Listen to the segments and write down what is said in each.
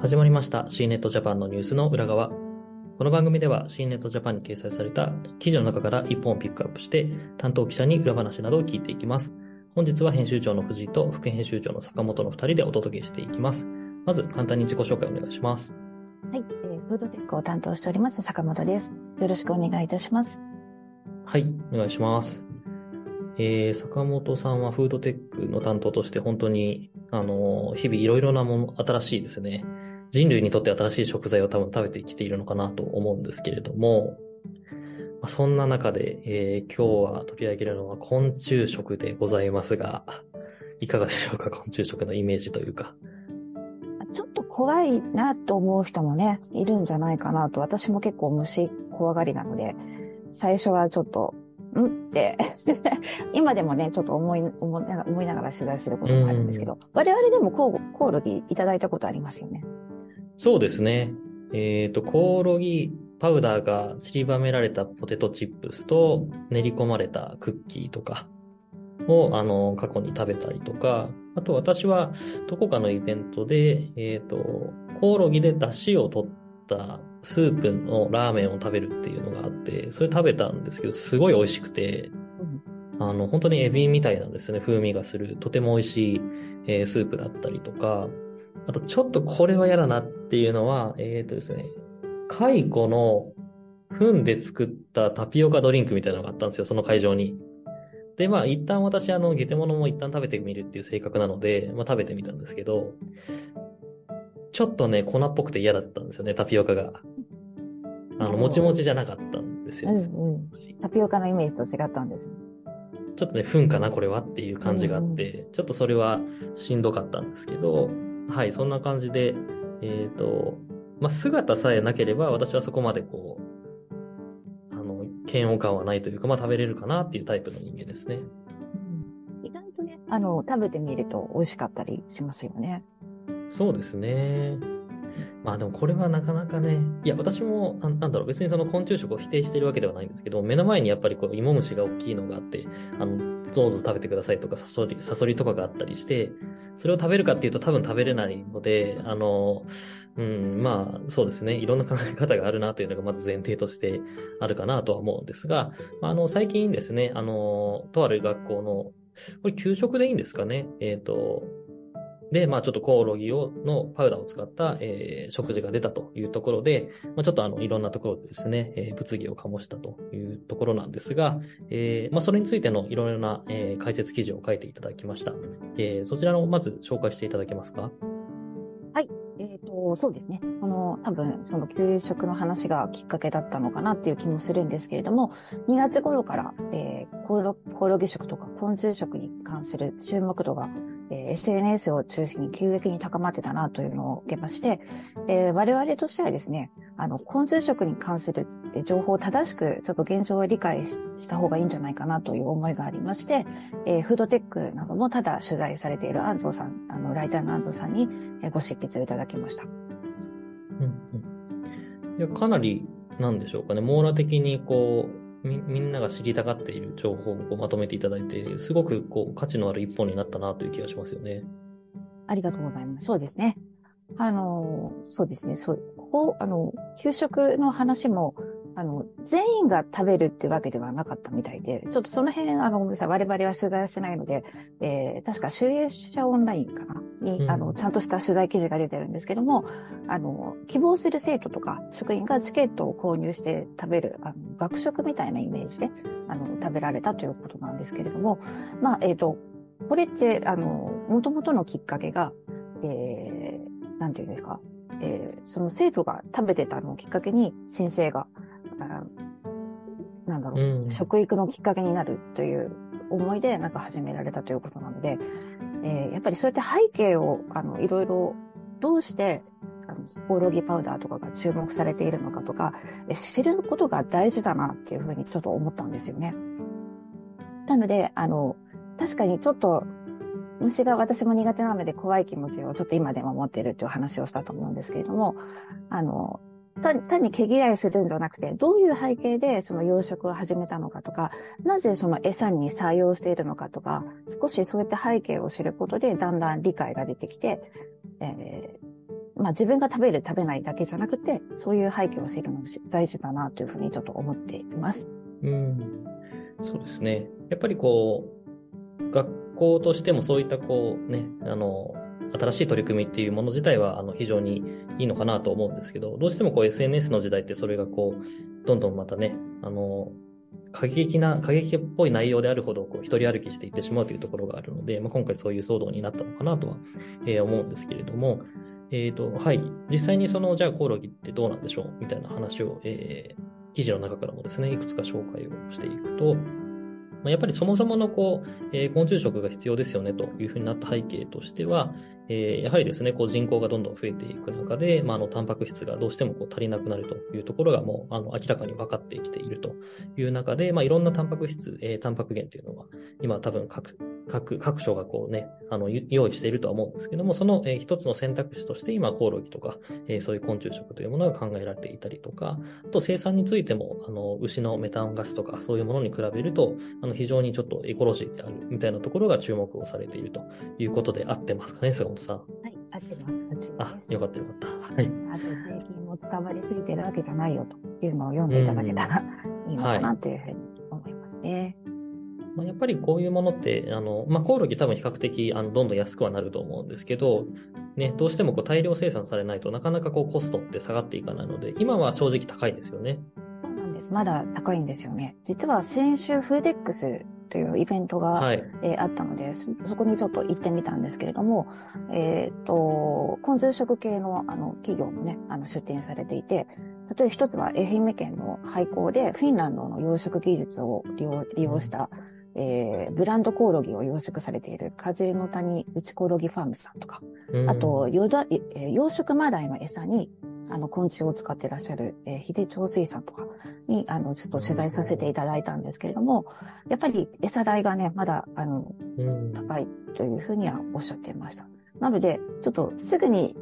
始まりました C ネットジャパンのニュースの裏側。この番組では C ネットジャパンに掲載された記事の中から一本をピックアップして担当記者に裏話などを聞いていきます。本日は編集長の藤井と副編集長の坂本の2人でお届けしていきます。まず簡単に自己紹介お願いします。はい、えー、フードテックを担当しております坂本です。よろしくお願いいたします。はい、お願いします。えー、坂本さんはフードテックの担当として本当に、あのー日々いろいろなもの、新しいですね。人類にとって新しい食材を多分食べてきているのかなと思うんですけれども、まあそんな中で、えー今日は取り上げるのは昆虫食でございますが、いかがでしょうか？昆虫食のイメージというか。ちょっと怖いなと思う人もね、いるんじゃないかなと。私も結構虫怖がりなので、最初はちょっと、ん？って、今でもね、ちょっと思い、思いながら取材することもあるんですけど、我々でもコオコオロギいただいたことありますよね。そうですね。えっ、と、コオロギパウダーが散りばめられたポテトチップスと練り込まれたクッキーとかを、あの、過去に食べたりとか、あと私はどこかのイベントで、えっ、と、コオロギで出汁を取ったスープのラーメンを食べるっていうのがあって、それ食べたんですけど、すごい美味しくて、あの、本当にエビみたいなんですね、風味がする。とても美味しい、えースープだったりとか、あと、ちょっとこれは嫌だなっていうのは、えっ、とですね、蚕の糞で作ったタピオカドリンクみたいなのがあったんですよ、その会場に。で、まあ、一旦私、あの、ゲテモノも一旦食べてみるっていう性格なので、まあ、食べてみたんですけど、ちょっとね、粉っぽくて嫌だったんですよね、タピオカが。あの、うんもちもちじゃなかったんですよ。うんうん。タピオカのイメージと違ったんですね。ちょっとね、糞かな、これはっていう感じがあって、ちょっとそれはしんどかったんですけど、はい、そんな感じで、えっ、と、まあ、姿さえなければ、私はそこまでこう、あの、嫌悪感はないというか、まあ、食べれるかなっていうタイプの人間ですね。意外とね、あの、食べてみると美味しかったりしますよね。そうですね。まあでもこれはなかなかね、いや私もなんなんだろう別にその昆虫食を否定しているわけではないんですけど、目の前にやっぱりこう芋虫が大きいのがあって、あの、どうぞ食べてくださいとかサソリ、サソリとかがあったりして、それを食べるかっていうと多分食べれないので、あの、うん、まあそうですね、いろんな考え方があるなというのがまず前提としてあるかなとは思うんですが、まあ、あの最近ですね、あの、とある学校の、これ給食でいいんですかね、えっ、と、で、まあちょっとコオロギを、のパウダーを使った、えー食事が出たというところで、まあちょっとあの、いろんなところでですね、えー物議を醸したというところなんですが、えーまあそれについてのいろいろな、えー解説記事を書いていただきました。えーそちらのまず紹介していただけますか？はいえっ、と、そうですね。あの、多分、その給食の話がきっかけだったのかなっていう気もするんですけれども、2月頃から、えーコオロギ食とか昆虫食に関する注目度が、えー SNS を中心に急激に高まってたなというのを受けまして、えー我々としてはですね、あの、昆虫食に関する情報を正しく、ちょっと現状を理解した方がいいんじゃないかなという思いがありまして、えーフードテックなどもただ取材されている安藤さん、あの、ライターの安藤さんに、ご執筆をいただきました。うんうん。いや、かなり、なんでしょうかね、網羅的にこう、み、みんなが知りたがっている情報をまとめていただいて、すごくこう、価値のある一本になったなという気がしますよね。ありがとうございます。そうですね。あの、そうですね。そう、こう、あの、給食の話も、あの、全員が食べるっていうわけではなかったみたいで、ちょっとその辺、あの、ごめんなさい我々は取材はしてないので、えー、確か集英社オンラインかなに、うん。あの、ちゃんとした取材記事が出てるんですけども、あの、希望する生徒とか職員がチケットを購入して食べる、あの、学食みたいなイメージで、あの、食べられたということなんですけれども、まあ、えっ、と、これって、あの、元々のきっかけが、えー、なんていうんですか、えー、その生徒が食べてたのをきっかけに先生が、あなんだろう、うん食育のきっかけになるという思いでなんか始められたということなので、えーやっぱりそうやって背景を、あの、いろいろ、どうして、あの、コオロギパウダーとかが注目されているのかとか、え知ることが大事だなっていうふうにちょっと思ったんですよね。なので、あの、確かにちょっと、虫が私も苦手なので怖い気持ちをちょっと今でも持っているという話をしたと思うんですけれども、あの、単単に毛嫌いするんじゃなくて、どういう背景でその養殖を始めたのかとか、なぜその餌に採用しているのかとか、少しそういった背景を知ることで、だんだん理解が出てきて、えーまあ自分が食べる食べないだけじゃなくて、そういう背景を知るのが大事だなというふうにちょっと思っています。うん。そうですね。やっぱりこう、学校としてもそういったこうね、あの、新しい取り組みっていうもの自体はあの非常にいいのかなと思うんですけど、どうしてもこう SNS の時代ってそれがこう、どんどんまたね、あの、過激な、過激っぽい内容であるほど、こう、一人歩きしていってしまうというところがあるので、まあ、今回そういう騒動になったのかなとは、えー、思うんですけれども、えっ、ー、と、はい。実際にその、じゃあコオロギってどうなんでしょうみたいな話を、えー、記事の中からもですね、いくつか紹介をしていくと、ま、やっぱりそもそものこう、えー、昆虫食が必要ですよねというふうになった背景としては、えー、やはりですね、こう人口がどんどん増えていく中で、まあ、あの、タンパク質がどうしてもこう足りなくなるというところがもう、あの、明らかに分かってきているという中で、まあ、いろんなタンパク質、えー、タンパク源というのは、今多分各、各、各所がこうね、あの、用意しているとは思うんですけども、その、えー、一つの選択肢として今、コオロギとか、えー、そういう昆虫食というものが考えられていたりとか、あと生産についても、あの、牛のメタンガスとか、そういうものに比べると、あの、非常にちょっとエコロジーであるみたいなところが注目をされているということで合ってますかね、菅本さん。はい、合ってます。あ、よかったよかった。はい。あと、税金も捕まりすぎてるわけじゃないよというのを読んでいただけたらいいのかなというふうに思いますね。はいまあ、やっぱりこういうものって、あの、まあ、コオロギ多分比較的、あの、どんどん安くはなると思うんですけど、ね、どうしてもこう大量生産されないとなかなかこうコストって下がっていかないので、今は正直高いですよね。そうなんです。まだ高いんですよね。実は先週フーデックスというイベントが、はい、えー、あったのでそこにちょっと行ってみたんですけれども、えっ、ー、と、昆虫食系のあの企業もね、あの出展されていて、例えば一つは愛媛県の廃校でフィンランドの養殖技術を利用利用した、えー、ブランドコオロギを養殖されている風の谷内コオロギファームさんとか、あと、よだ、えー、養殖マダイの餌に、あの、昆虫を使ってらっしゃる、えー、秀長水産とかに、あの、ちょっと取材させていただいたんですけれども、やっぱり餌代がね、まだ、あの、高いというふうにはおっしゃっていました。なので、ちょっとすぐに、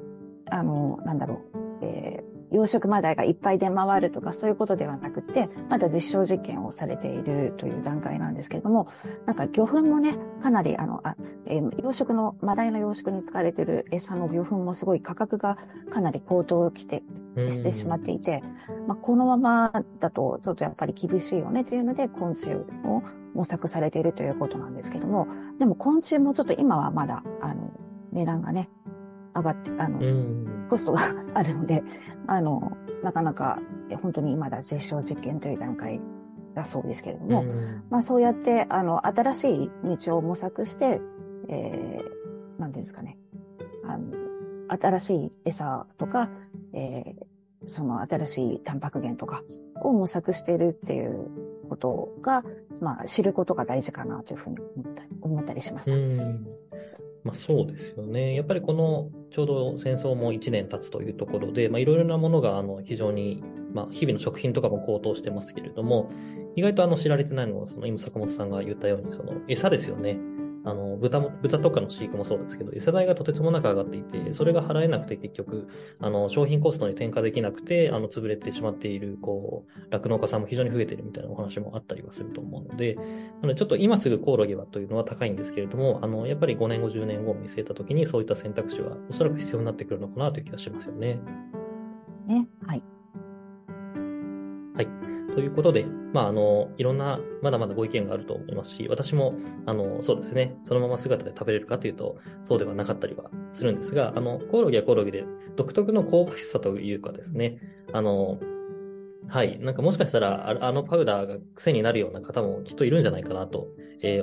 あの、なんだろう、えー、養殖マダイがいっぱい出回るとかそういうことではなくて、まだ実証実験をされているという段階なんですけれども、なんか魚粉もね、かなりあの、あえー、養殖の、マダイの養殖に使われている餌の魚粉もすごい価格がかなり高騰きて、してしまっていて、まあ、このままだとちょっとやっぱり厳しいよねというので、昆虫を模索されているということなんですけども、でも昆虫もちょっと今はまだ、あの、値段がね、上がって、あの、コストがあるので、あの、なかなか本当にまだ実証実験という段階だそうですけれども、まあそうやって、あの、新しい道を模索して、えー、なんですかね、あの、新しい餌とか、えー、その新しいタンパク源とかを模索しているっていうことが、まあ知ることが大事かなというふうに思った思ったりしました。まあそうですよね。やっぱりこのちょうど戦争も1年経つというところで、いろいろなものがあの非常に、まあ日々の食品とかも高騰してますけれども、意外とあの知られてないのは、その今坂本さんが言ったように、その餌ですよね。あの、豚も、豚とかの飼育もそうですけど、餌代がとてつもなく上がっていて、それが払えなくて結局、あの、商品コストに転嫁できなくて、あの、潰れてしまっている、こう、酪農家さんも非常に増えているみたいなお話もあったりはすると思うので、なのでちょっと今すぐコオロギはというのは高いんですけれども、あの、やっぱり5年後、10年後を見据えたときに、そういった選択肢はおそらく必要になってくるのかなという気がしますよね。ですね。はい。はい。ということで、まあ、あの、いろんな、まだまだご意見があると思いますし、私も、あの、そうですね、そのまま姿で食べれるかというと、そうではなかったりはするんですが、あの、コオロギはコオロギで、独特の香ばしさというかですね、あの、はい。なんかもしかしたら、あのパウダーが癖になるような方もきっといるんじゃないかなと、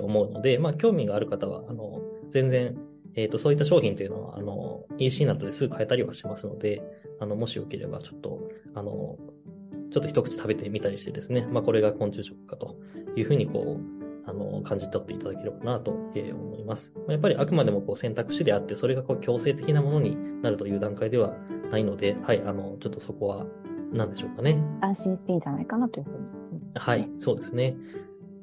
思うので、まあ、興味がある方は、あの、全然、えっ、ー、と、そういった商品というのは、あの、EC などですぐ買えたりはしますので、あの、もしよければ、ちょっと、あの、ちょっと一口食べてみたりしてですね、まあ、これが昆虫食かというふうにこう、あの、感じ取っていただければなと思います。やっぱりあくまでもこう選択肢であって、それがこう強制的なものになるという段階ではないので、はい、あの、ちょっとそこは、何でしょうかね。安心していいんじゃないかなというふうに、はい、そうですね。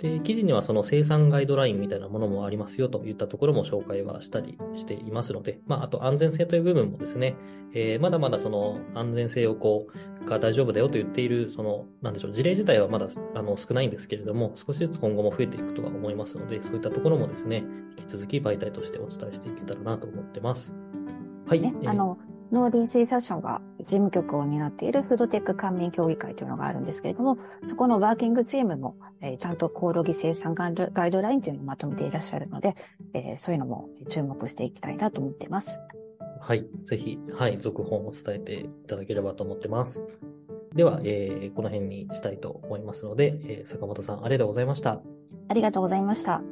で、記事にはその生産ガイドラインみたいなものもありますよといったところも紹介はしたりしていますので、まあ、あと安全性という部分もですね、えー、まだまだその安全性をこう、が大丈夫だよと言っている、その、なんでしょう、事例自体はまだあの少ないんですけれども、少しずつ今後も増えていくとは思いますので、そういったところもですね、引き続き媒体としてお伝えしていけたらなと思ってます。はい。ね、あの、農林水産省が事務局を担っているフードテック官民協議会というのがあるんですけれども、そこのワーキングチームも、えー、ちゃんとコオロギ生産ガイドガイドラインというのをまとめていらっしゃるので、えー、そういうのも注目していきたいなと思っています。はい。ぜひ、はい、続報を伝えていただければと思ってます。では、えー、この辺にしたいと思いますので、えー、坂本さんありがとうございました。ありがとうございました。